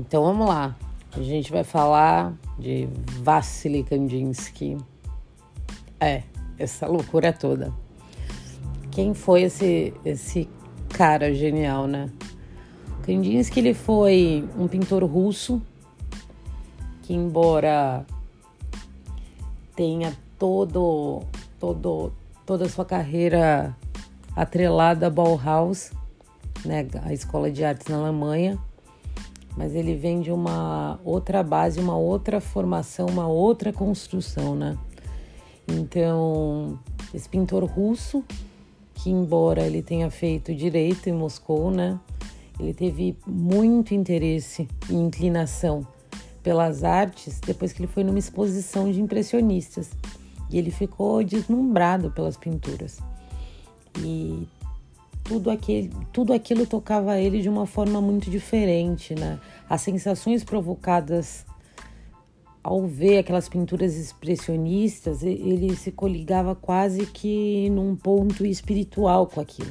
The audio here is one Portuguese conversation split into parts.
Então vamos lá. A gente vai falar de Vassily Kandinsky. É, essa loucura toda. Quem foi esse esse cara genial, né? Kandinsky ele foi um pintor russo que embora tenha todo todo toda a sua carreira atrelada a Bauhaus, né, a escola de artes na Alemanha, mas ele vem de uma outra base, uma outra formação, uma outra construção, né? Então, esse pintor russo, que embora ele tenha feito direito em Moscou, né? Ele teve muito interesse e inclinação pelas artes depois que ele foi numa exposição de impressionistas. E ele ficou deslumbrado pelas pinturas. E tudo, aquele, tudo aquilo tocava ele de uma forma muito diferente, né? As sensações provocadas ao ver aquelas pinturas expressionistas, ele se coligava quase que num ponto espiritual com aquilo.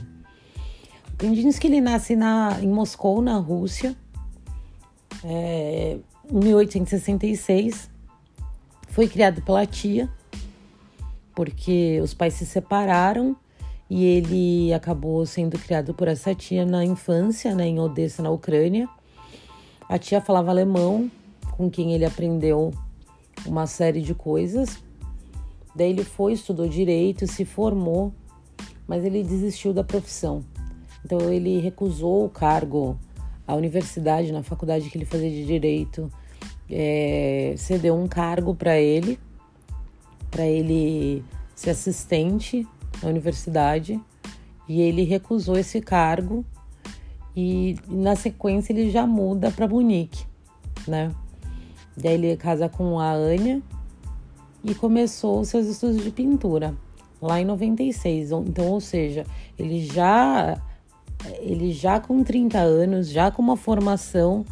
O Kandinsky ele nasce na, em Moscou, na Rússia, é, em 1866. Foi criado pela tia, porque os pais se separaram e ele acabou sendo criado por essa tia na infância, né, em Odessa, na Ucrânia. A tia falava alemão, com quem ele aprendeu uma série de coisas. Daí ele foi, estudou direito, se formou, mas ele desistiu da profissão. Então ele recusou o cargo à universidade, na faculdade que ele fazia de direito, é, cedeu um cargo para ele, para ele ser assistente na universidade e ele recusou esse cargo e na sequência ele já muda para Munique, né? Daí ele casa com a Anya e começou seus estudos de pintura lá em 96. Então, ou seja, ele já ele já com 30 anos, já com uma formação,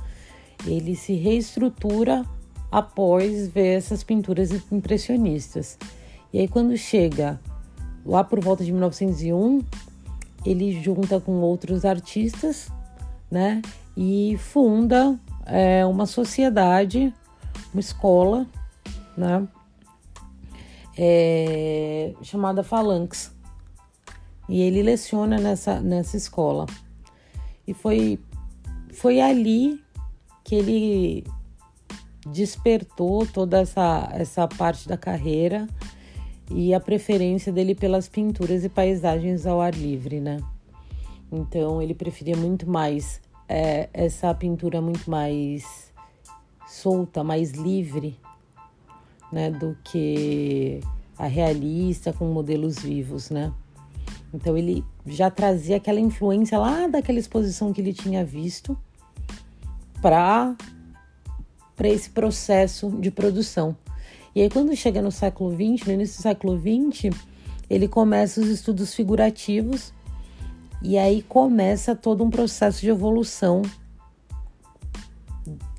ele se reestrutura após ver essas pinturas impressionistas. E aí quando chega lá por volta de 1901, ele junta com outros artistas, né? E funda é, uma sociedade, uma escola, né? É, chamada Phalanx. E ele leciona nessa, nessa escola. E foi, foi ali que ele despertou toda essa, essa parte da carreira e a preferência dele pelas pinturas e paisagens ao ar livre, né? Então ele preferia muito mais é, essa pintura muito mais solta, mais livre, né, do que a realista com modelos vivos, né? Então ele já trazia aquela influência lá daquela exposição que ele tinha visto para para esse processo de produção. E aí, quando chega no século XX, no início do século XX, ele começa os estudos figurativos e aí começa todo um processo de evolução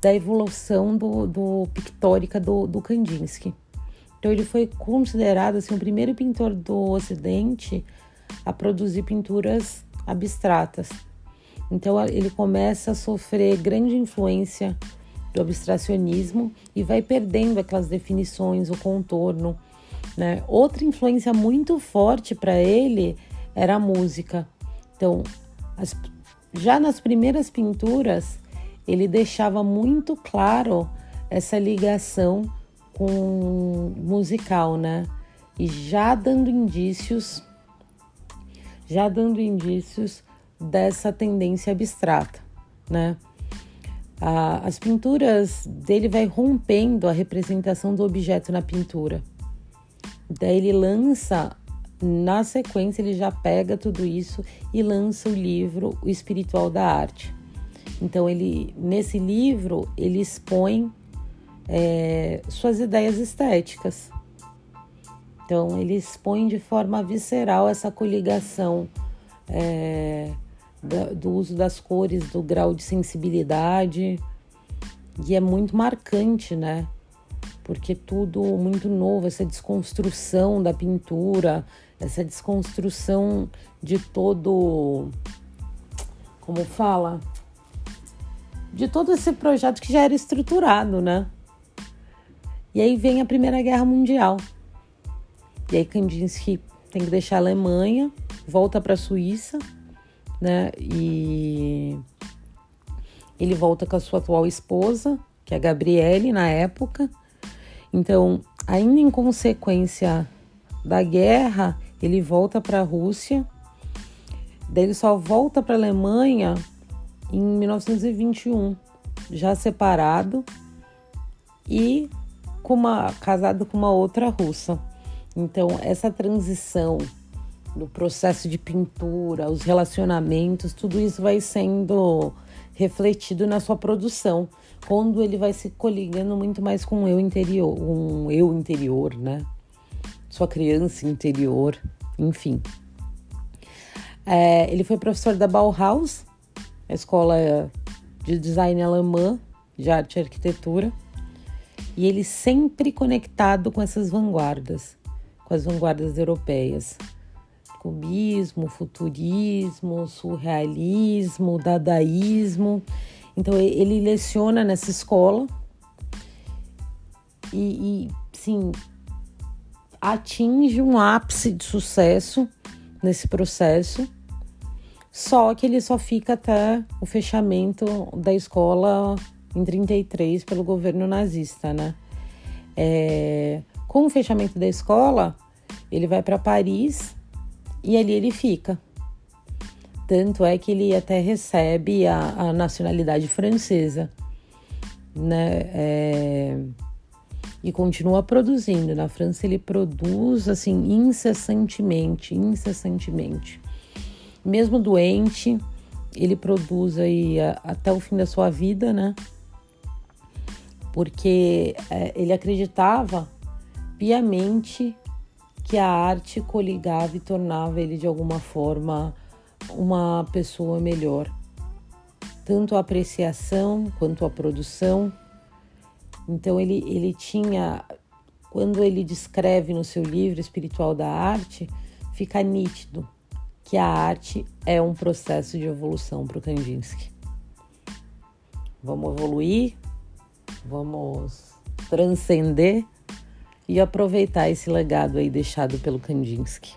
da evolução do, do pictórica do, do Kandinsky. Então ele foi considerado assim, o primeiro pintor do Ocidente a produzir pinturas abstratas. Então ele começa a sofrer grande influência do abstracionismo e vai perdendo aquelas definições, o contorno. Né? Outra influência muito forte para ele era a música. Então, as, já nas primeiras pinturas, ele deixava muito claro essa ligação com musical, né? E já dando indícios, já dando indícios dessa tendência abstrata, né? As pinturas dele vai rompendo a representação do objeto na pintura. Daí ele lança, na sequência, ele já pega tudo isso e lança o livro O Espiritual da Arte. Então ele, nesse livro, ele expõe é, suas ideias estéticas. Então ele expõe de forma visceral essa coligação é, do uso das cores, do grau de sensibilidade. E é muito marcante, né? Porque tudo muito novo, essa desconstrução da pintura, essa desconstrução de todo. Como fala? de todo esse projeto que já era estruturado, né? E aí vem a Primeira Guerra Mundial. E aí Kandinsky tem que deixar a Alemanha, volta para a Suíça, né? E ele volta com a sua atual esposa, que é a Gabriele na época. Então, ainda em consequência da guerra, ele volta para a Rússia. Daí ele só volta para a Alemanha em 1921, já separado e com uma, casado com uma outra russa. Então, essa transição do processo de pintura, os relacionamentos, tudo isso vai sendo refletido na sua produção, quando ele vai se coligando muito mais com o eu interior, um eu interior, né? Sua criança interior, enfim. É, ele foi professor da Bauhaus, a escola de design alemã de arte e arquitetura, e ele sempre conectado com essas vanguardas, com as vanguardas europeias. Cubismo, futurismo, surrealismo, dadaísmo. Então ele leciona nessa escola e, e sim, atinge um ápice de sucesso nesse processo só que ele só fica até o fechamento da escola em 33 pelo governo nazista, né? É, com o fechamento da escola, ele vai para Paris e ali ele fica. Tanto é que ele até recebe a, a nacionalidade francesa, né? É, e continua produzindo. Na França ele produz assim incessantemente, incessantemente mesmo doente, ele produz aí a, até o fim da sua vida, né? Porque é, ele acreditava piamente que a arte coligava e tornava ele de alguma forma uma pessoa melhor. Tanto a apreciação quanto a produção. Então ele, ele tinha, quando ele descreve no seu livro Espiritual da Arte, fica nítido que a arte é um processo de evolução para o Kandinsky. Vamos evoluir, vamos transcender e aproveitar esse legado aí deixado pelo Kandinsky.